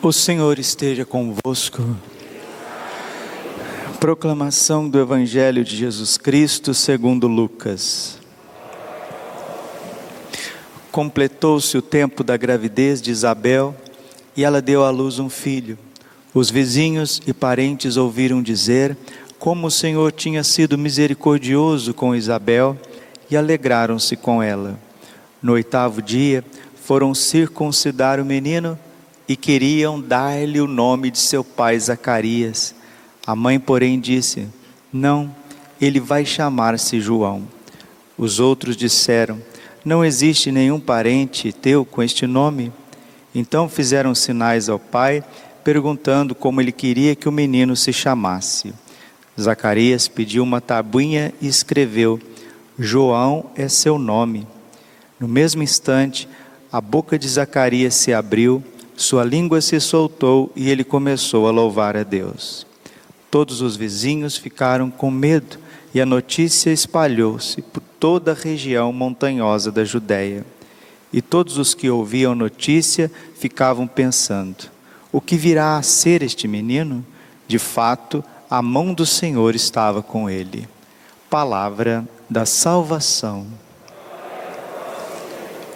O Senhor esteja convosco. Proclamação do Evangelho de Jesus Cristo segundo Lucas. Completou-se o tempo da gravidez de Isabel e ela deu à luz um filho. Os vizinhos e parentes ouviram dizer como o Senhor tinha sido misericordioso com Isabel e alegraram-se com ela. No oitavo dia, foram circuncidar o menino e queriam dar-lhe o nome de seu pai Zacarias. A mãe, porém, disse: Não, ele vai chamar-se João. Os outros disseram: Não existe nenhum parente teu com este nome. Então fizeram sinais ao pai, perguntando como ele queria que o menino se chamasse. Zacarias pediu uma tabuinha e escreveu: João é seu nome. No mesmo instante, a boca de Zacarias se abriu, sua língua se soltou e ele começou a louvar a Deus. Todos os vizinhos ficaram com medo e a notícia espalhou-se por toda a região montanhosa da Judéia. E todos os que ouviam notícia ficavam pensando: o que virá a ser este menino? De fato, a mão do Senhor estava com ele. Palavra da salvação.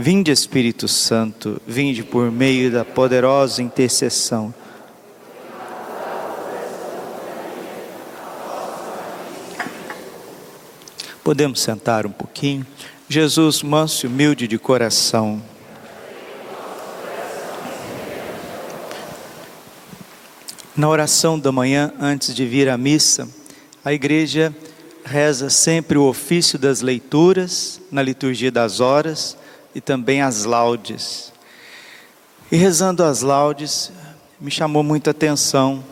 Vinde Espírito Santo, vinde por meio da poderosa intercessão. Podemos sentar um pouquinho? Jesus, manso e humilde de coração. Na oração da manhã, antes de vir à missa, a igreja reza sempre o ofício das leituras, na liturgia das horas e também as laudes. E rezando as laudes, me chamou muita atenção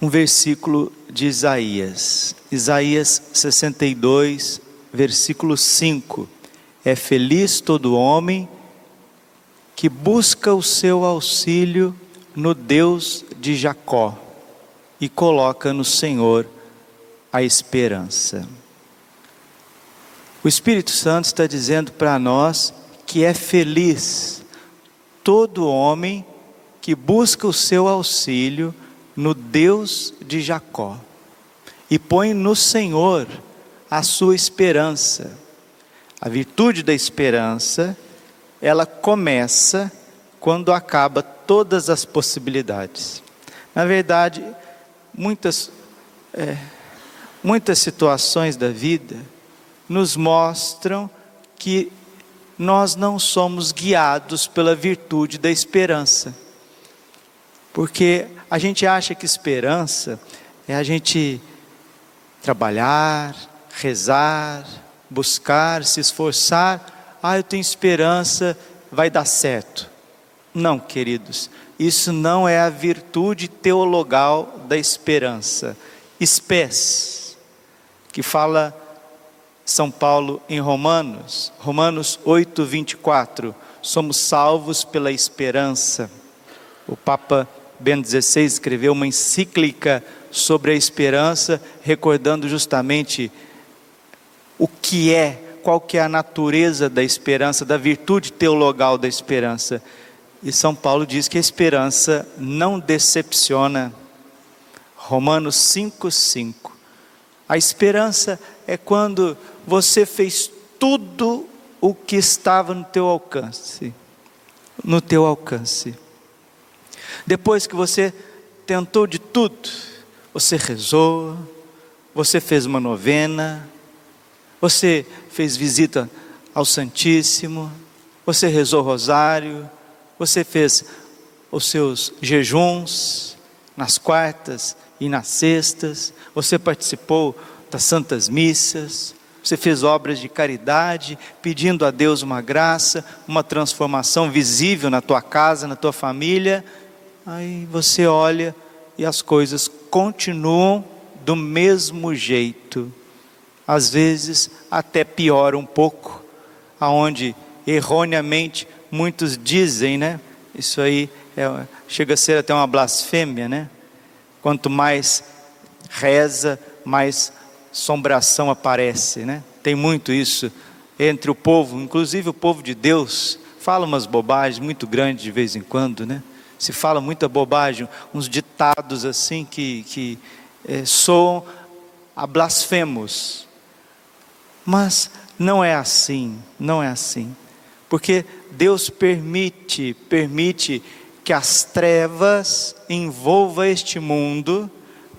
um versículo de Isaías. Isaías 62, versículo 5. É feliz todo homem que busca o seu auxílio no Deus de Jacó e coloca no Senhor a esperança. O Espírito Santo está dizendo para nós que é feliz todo homem que busca o seu auxílio no Deus de Jacó e põe no Senhor a sua esperança. A virtude da esperança, ela começa quando acaba todas as possibilidades. Na verdade, muitas, é, muitas situações da vida, nos mostram que nós não somos guiados pela virtude da esperança. Porque a gente acha que esperança é a gente trabalhar, rezar, buscar, se esforçar. Ah, eu tenho esperança, vai dar certo. Não, queridos, isso não é a virtude teologal da esperança. Espés, que fala são Paulo em Romanos, Romanos 8, 24. Somos salvos pela esperança. O Papa Ben XVI escreveu uma encíclica sobre a esperança, recordando justamente o que é, qual que é a natureza da esperança, da virtude teologal da esperança. E São Paulo diz que a esperança não decepciona. Romanos 5, 5. A esperança é quando você fez tudo o que estava no teu alcance. No teu alcance. Depois que você tentou de tudo, você rezou, você fez uma novena, você fez visita ao Santíssimo, você rezou rosário, você fez os seus jejuns nas quartas e nas sextas, você participou das santas missas, você fez obras de caridade, pedindo a Deus uma graça, uma transformação visível na tua casa, na tua família. Aí você olha e as coisas continuam do mesmo jeito, às vezes até pior um pouco, aonde erroneamente muitos dizem, né? Isso aí é, chega a ser até uma blasfêmia, né? Quanto mais reza, mais sombração aparece, né? Tem muito isso entre o povo, inclusive o povo de Deus, fala umas bobagens muito grandes de vez em quando, né? Se fala muita bobagem, uns ditados assim que, que é, soam a blasfemos. Mas não é assim, não é assim. Porque Deus permite, permite que as trevas envolva este mundo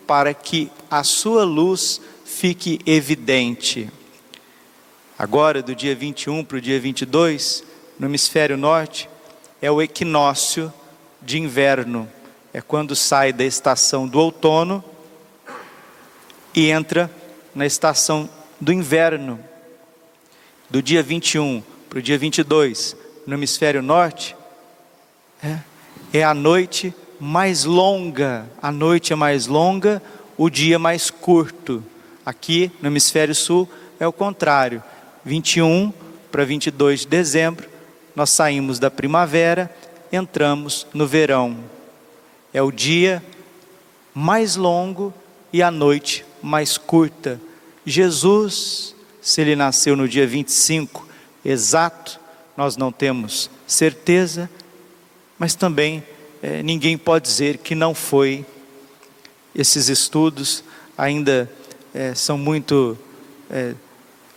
para que a sua luz fique evidente. Agora, do dia 21 para o dia 22, no hemisfério norte, é o equinócio de inverno. É quando sai da estação do outono e entra na estação do inverno. Do dia 21 para o dia 22, no hemisfério norte, é, é a noite mais longa. A noite é mais longa, o dia mais curto. Aqui no hemisfério sul é o contrário. 21 para 22 de dezembro, nós saímos da primavera, entramos no verão. É o dia mais longo e a noite mais curta. Jesus, se ele nasceu no dia 25 exato, nós não temos certeza, mas também é, ninguém pode dizer que não foi. Esses estudos ainda é, são muito é,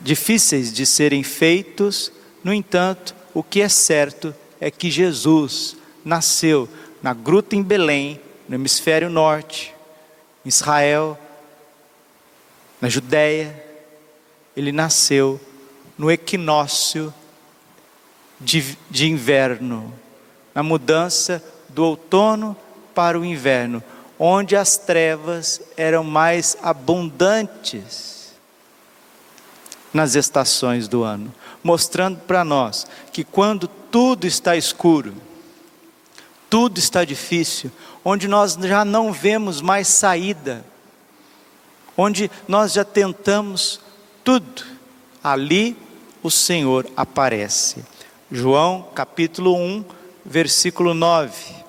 difíceis de serem feitos, no entanto, o que é certo é que Jesus nasceu na gruta em Belém, no hemisfério norte, em Israel, na Judéia, ele nasceu no equinócio de, de inverno, na mudança do outono para o inverno, onde as trevas eram mais abundantes nas estações do ano, mostrando para nós que quando tudo está escuro, tudo está difícil, onde nós já não vemos mais saída, onde nós já tentamos tudo, ali o Senhor aparece. João capítulo 1, versículo 9.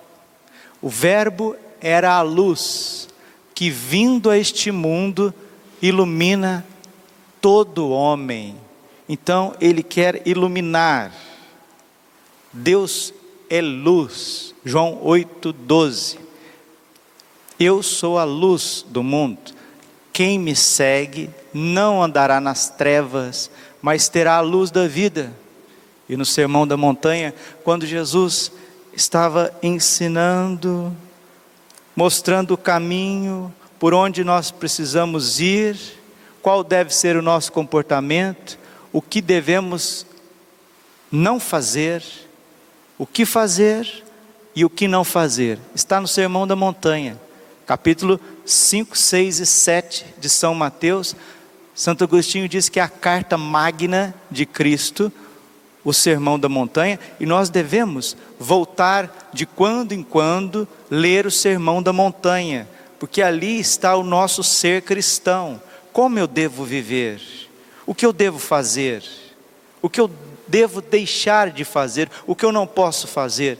O Verbo era a luz que, vindo a este mundo, ilumina todo homem. Então, Ele quer iluminar. Deus é luz. João 8,12. Eu sou a luz do mundo. Quem me segue não andará nas trevas, mas terá a luz da vida. E no Sermão da Montanha, quando Jesus estava ensinando mostrando o caminho por onde nós precisamos ir, qual deve ser o nosso comportamento, o que devemos não fazer, o que fazer e o que não fazer. Está no Sermão da Montanha, capítulo 5, 6 e 7 de São Mateus. Santo Agostinho diz que é a carta magna de Cristo o Sermão da Montanha e nós devemos voltar de quando em quando ler o Sermão da Montanha, porque ali está o nosso ser cristão. Como eu devo viver? O que eu devo fazer? O que eu devo deixar de fazer? O que eu não posso fazer?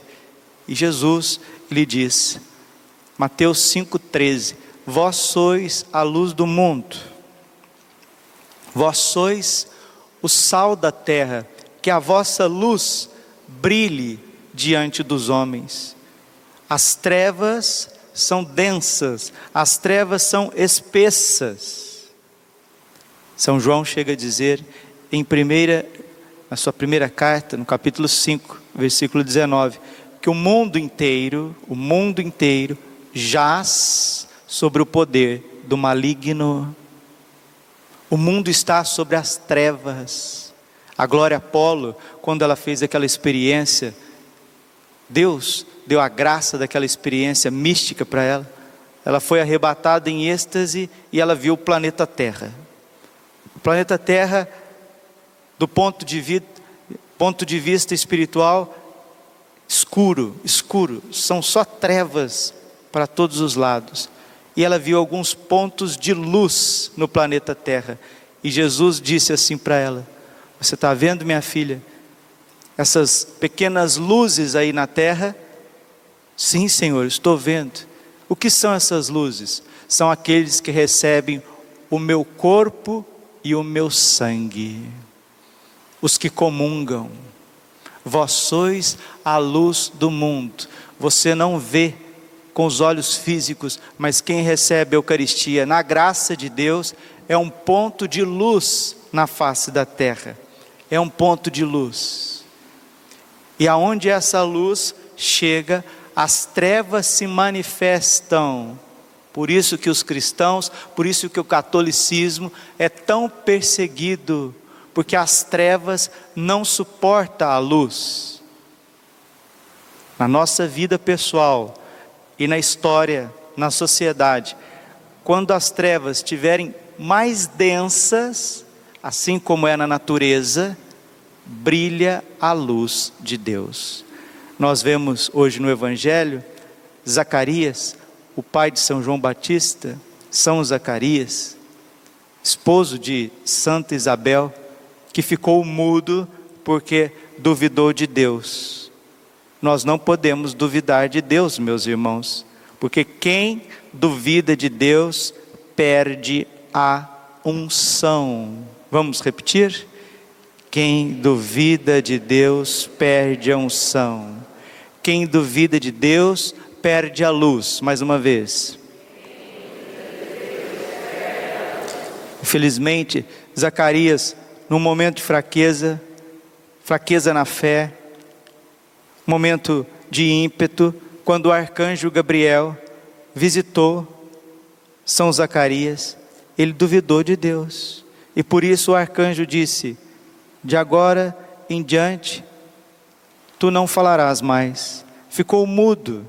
E Jesus lhe diz, Mateus 5,13: Vós sois a luz do mundo, vós sois o sal da terra que a vossa luz brilhe diante dos homens. As trevas são densas, as trevas são espessas. São João chega a dizer em primeira na sua primeira carta, no capítulo 5, versículo 19, que o mundo inteiro, o mundo inteiro jaz sobre o poder do maligno. O mundo está sobre as trevas. A Glória Apolo, quando ela fez aquela experiência, Deus deu a graça daquela experiência mística para ela. Ela foi arrebatada em êxtase e ela viu o planeta Terra. O planeta Terra, do ponto de, vi, ponto de vista espiritual, escuro, escuro, são só trevas para todos os lados. e ela viu alguns pontos de luz no planeta Terra. E Jesus disse assim para ela: Você está vendo, minha filha, essas pequenas luzes aí na terra? Sim, Senhor, estou vendo. O que são essas luzes? São aqueles que recebem o meu corpo e o meu sangue, os que comungam. Vós sois a luz do mundo. Você não vê com os olhos físicos, mas quem recebe a Eucaristia na graça de Deus é um ponto de luz na face da terra. É um ponto de luz. E aonde essa luz chega, as trevas se manifestam. Por isso que os cristãos, por isso que o catolicismo é tão perseguido, porque as trevas não suportam a luz. Na nossa vida pessoal, e na história, na sociedade, quando as trevas estiverem mais densas, assim como é na natureza, brilha a luz de Deus. Nós vemos hoje no Evangelho Zacarias, o pai de São João Batista, São Zacarias, esposo de Santa Isabel, que ficou mudo porque duvidou de Deus nós não podemos duvidar de Deus, meus irmãos, porque quem duvida de Deus perde a unção. Vamos repetir? Quem duvida de Deus perde a unção. Quem duvida de Deus perde a luz. Mais uma vez. Infelizmente, Zacarias, num momento de fraqueza, fraqueza na fé, momento de ímpeto, quando o arcanjo Gabriel visitou São Zacarias, ele duvidou de Deus. E por isso o arcanjo disse: De agora em diante, tu não falarás mais. Ficou mudo,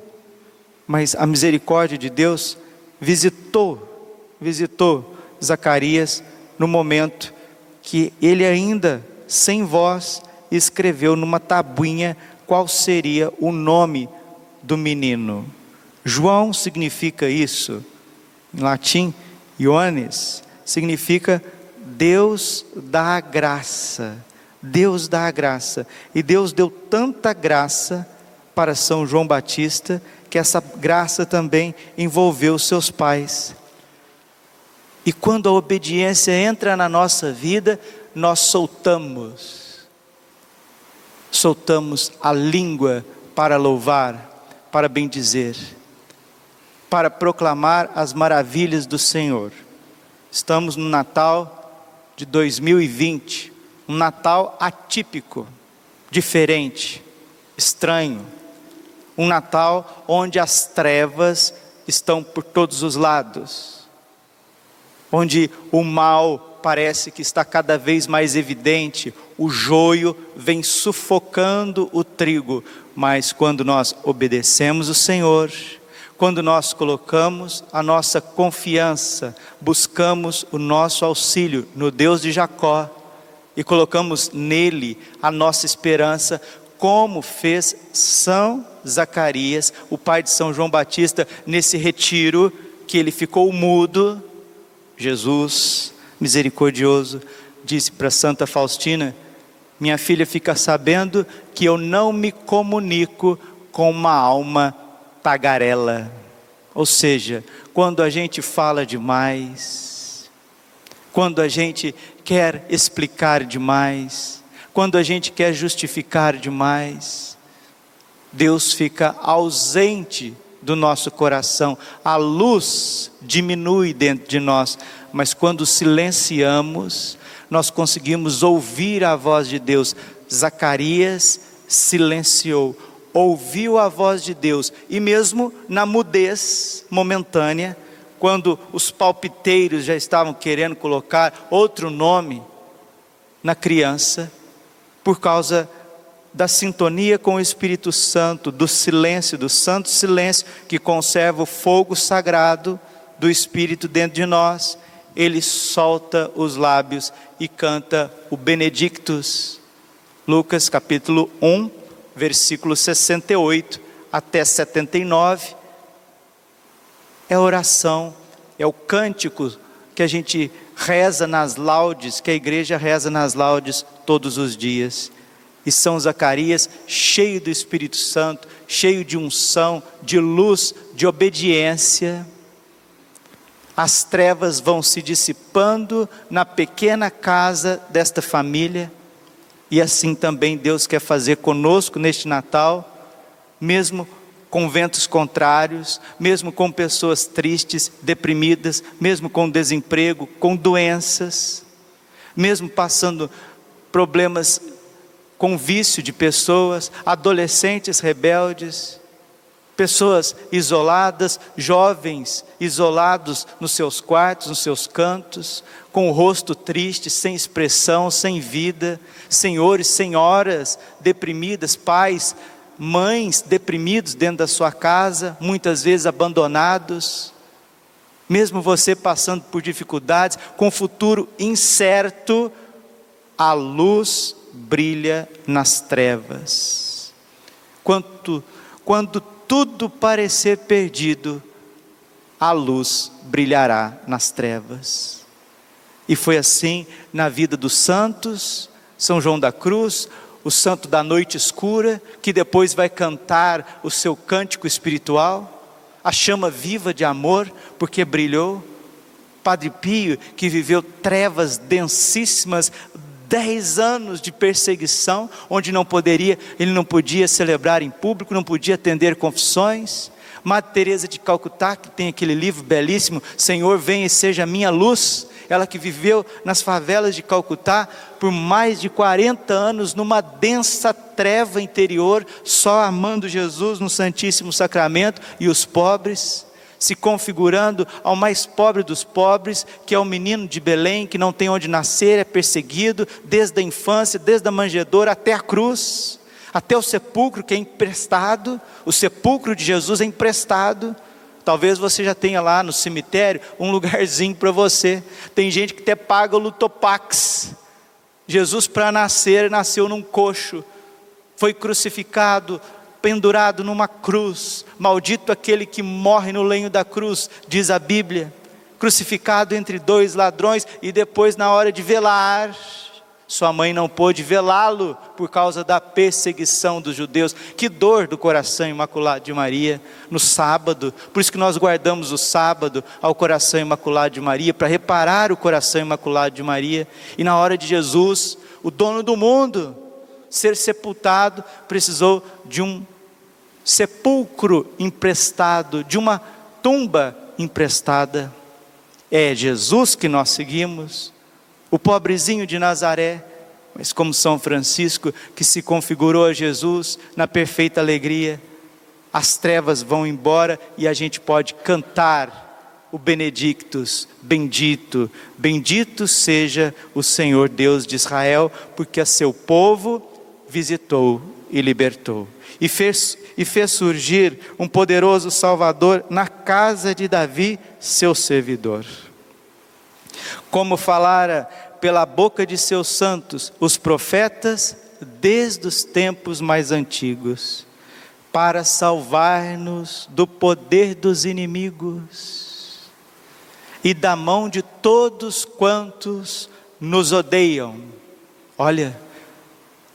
mas a misericórdia de Deus visitou, visitou Zacarias no momento que ele ainda sem voz escreveu numa tabuinha qual seria o nome do menino. João significa isso, em latim, Ioannes, significa Deus dá a graça. Deus dá a graça. E Deus deu tanta graça para São João Batista que essa graça também envolveu seus pais. E quando a obediência entra na nossa vida, nós soltamos soltamos a língua para louvar, para bendizer, para proclamar as maravilhas do Senhor. Estamos no Natal de 2020, um Natal atípico, diferente, estranho, um Natal onde as trevas estão por todos os lados, onde o mal parece que está cada vez mais evidente, o joio vem sufocando o trigo, mas quando nós obedecemos o Senhor, quando nós colocamos a nossa confiança, buscamos o nosso auxílio no Deus de Jacó e colocamos nele a nossa esperança, como fez São Zacarias, o pai de São João Batista, nesse retiro que ele ficou mudo, Jesus misericordioso, disse para Santa Faustina: Minha filha fica sabendo que eu não me comunico com uma alma tagarela. Ou seja, quando a gente fala demais, quando a gente quer explicar demais, quando a gente quer justificar demais, Deus fica ausente do nosso coração, a luz diminui dentro de nós, mas quando silenciamos, nós conseguimos ouvir a voz de Deus. Zacarias silenciou, ouviu a voz de Deus, e mesmo na mudez momentânea, quando os palpiteiros já estavam querendo colocar outro nome na criança, por causa da sintonia com o Espírito Santo, do silêncio, do santo silêncio que conserva o fogo sagrado do Espírito dentro de nós, ele solta os lábios e canta o Benedictus. Lucas capítulo 1, versículo 68 até 79. É oração, é o cântico que a gente reza nas laudes, que a igreja reza nas laudes todos os dias. E São Zacarias, cheio do Espírito Santo, cheio de unção, de luz, de obediência, as trevas vão se dissipando na pequena casa desta família, e assim também Deus quer fazer conosco neste Natal, mesmo com ventos contrários, mesmo com pessoas tristes, deprimidas, mesmo com desemprego, com doenças, mesmo passando problemas com vício de pessoas, adolescentes rebeldes, pessoas isoladas, jovens isolados nos seus quartos, nos seus cantos, com o rosto triste, sem expressão, sem vida, senhores, senhoras deprimidas, pais mães deprimidos dentro da sua casa, muitas vezes abandonados, mesmo você passando por dificuldades, com futuro incerto, a luz brilha nas trevas. Quanto, quando tudo parecer perdido, a luz brilhará nas trevas. E foi assim na vida dos santos, São João da Cruz, o santo da noite escura, que depois vai cantar o seu cântico espiritual, a chama viva de amor, porque brilhou. Padre Pio, que viveu trevas densíssimas, dez anos de perseguição, onde não poderia, ele não podia celebrar em público, não podia atender confissões. Madre Teresa de Calcutá, que tem aquele livro belíssimo, Senhor, venha e seja minha luz ela que viveu nas favelas de Calcutá por mais de 40 anos, numa densa treva interior, só amando Jesus no Santíssimo Sacramento e os pobres, se configurando ao mais pobre dos pobres, que é o menino de Belém, que não tem onde nascer, é perseguido desde a infância, desde a manjedoura até a cruz, até o sepulcro que é emprestado, o sepulcro de Jesus é emprestado Talvez você já tenha lá no cemitério um lugarzinho para você. Tem gente que até paga o Lutopax. Jesus, para nascer, nasceu num coxo, foi crucificado, pendurado numa cruz. Maldito aquele que morre no lenho da cruz, diz a Bíblia. Crucificado entre dois ladrões e depois, na hora de velar, sua mãe não pôde velá-lo por causa da perseguição dos judeus. Que dor do coração imaculado de Maria no sábado. Por isso que nós guardamos o sábado ao coração imaculado de Maria para reparar o coração imaculado de Maria. E na hora de Jesus, o dono do mundo, ser sepultado, precisou de um sepulcro emprestado, de uma tumba emprestada. É Jesus que nós seguimos o pobrezinho de Nazaré, mas como São Francisco, que se configurou a Jesus na perfeita alegria, as trevas vão embora e a gente pode cantar o Benedictus, bendito, bendito seja o Senhor Deus de Israel, porque a seu povo visitou e libertou, e fez, e fez surgir um poderoso Salvador na casa de Davi, seu servidor. Como falara pela boca de seus santos, os profetas, desde os tempos mais antigos, para salvar-nos do poder dos inimigos e da mão de todos quantos nos odeiam. Olha,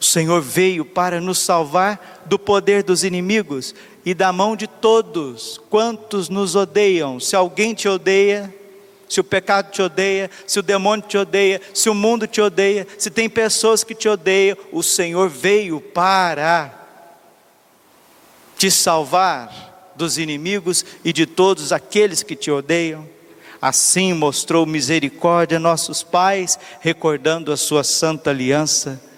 o Senhor veio para nos salvar do poder dos inimigos e da mão de todos quantos nos odeiam. Se alguém te odeia, se o pecado te odeia, se o demônio te odeia, se o mundo te odeia, se tem pessoas que te odeiam, o Senhor veio para te salvar dos inimigos e de todos aqueles que te odeiam. Assim mostrou misericórdia a nossos pais, recordando a sua santa aliança.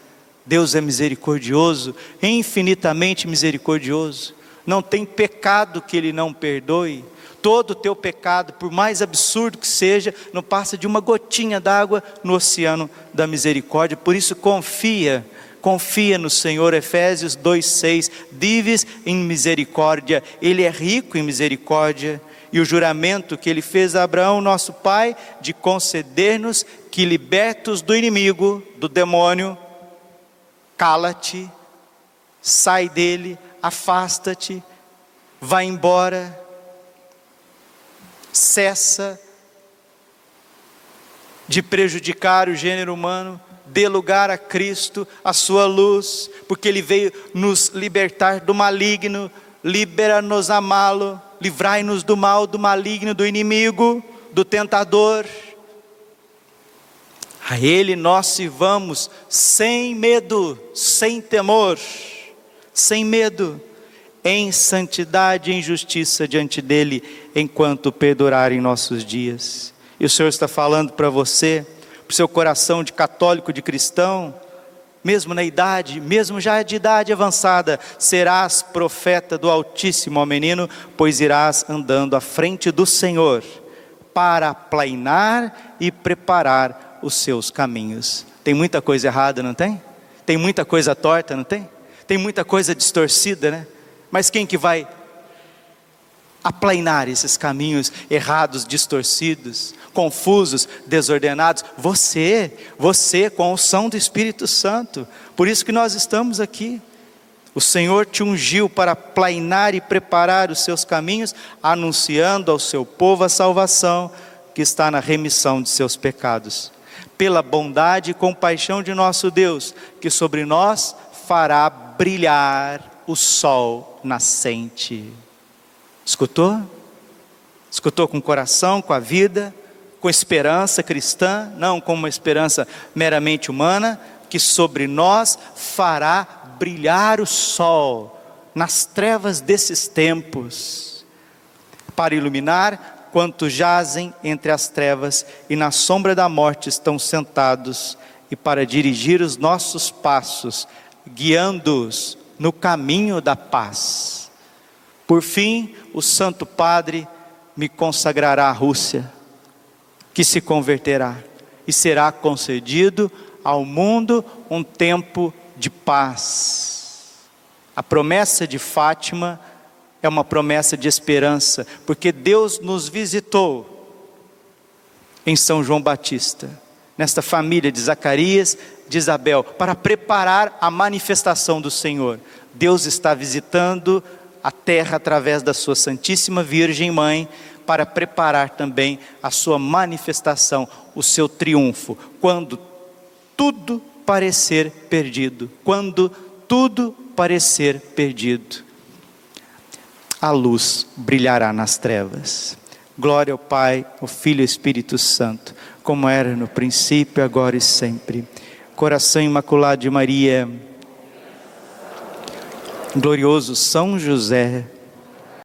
Deus é misericordioso, infinitamente misericordioso. Não tem pecado que Ele não perdoe todo o teu pecado, por mais absurdo que seja, não passa de uma gotinha d'água no oceano da misericórdia. Por isso confia, confia no Senhor. Efésios 2:6, dives em misericórdia. Ele é rico em misericórdia. E o juramento que ele fez a Abraão, nosso pai, de conceder-nos que libertos do inimigo, do demônio, cala-te, sai dele, afasta-te, vai embora, Cessa de prejudicar o gênero humano, dê lugar a Cristo, a sua luz, porque Ele veio nos libertar do maligno, libera-nos amá-lo, livrai-nos do mal, do maligno, do inimigo, do tentador. A Ele nós sirvamos sem medo, sem temor, sem medo, em santidade e em justiça diante dEle, enquanto perdurarem nossos dias. E o Senhor está falando para você, para o seu coração de católico, de cristão, mesmo na idade, mesmo já de idade avançada, serás profeta do Altíssimo, ó menino, pois irás andando à frente do Senhor para plainar e preparar os seus caminhos. Tem muita coisa errada, não tem? Tem muita coisa torta, não tem? Tem muita coisa distorcida, né? Mas quem que vai aplainar esses caminhos errados, distorcidos, confusos, desordenados? Você, você com a unção do Espírito Santo. Por isso que nós estamos aqui. O Senhor te ungiu para plainar e preparar os seus caminhos, anunciando ao seu povo a salvação que está na remissão de seus pecados. Pela bondade e compaixão de nosso Deus, que sobre nós fará brilhar o sol nascente. Escutou? Escutou com o coração, com a vida, com esperança cristã, não com uma esperança meramente humana, que sobre nós fará brilhar o sol nas trevas desses tempos, para iluminar quantos jazem entre as trevas e na sombra da morte estão sentados, e para dirigir os nossos passos, guiando-os no caminho da paz. Por fim, o Santo Padre me consagrará à Rússia, que se converterá, e será concedido ao mundo um tempo de paz. A promessa de Fátima é uma promessa de esperança, porque Deus nos visitou em São João Batista, nesta família de Zacarias, de Isabel, para preparar a manifestação do Senhor. Deus está visitando a terra através da sua Santíssima Virgem Mãe, para preparar também a sua manifestação, o seu triunfo, quando tudo parecer perdido, quando tudo parecer perdido, a luz brilhará nas trevas. Glória ao Pai, ao Filho e ao Espírito Santo, como era no princípio, agora e sempre. Coração Imaculado de Maria, glorioso São José,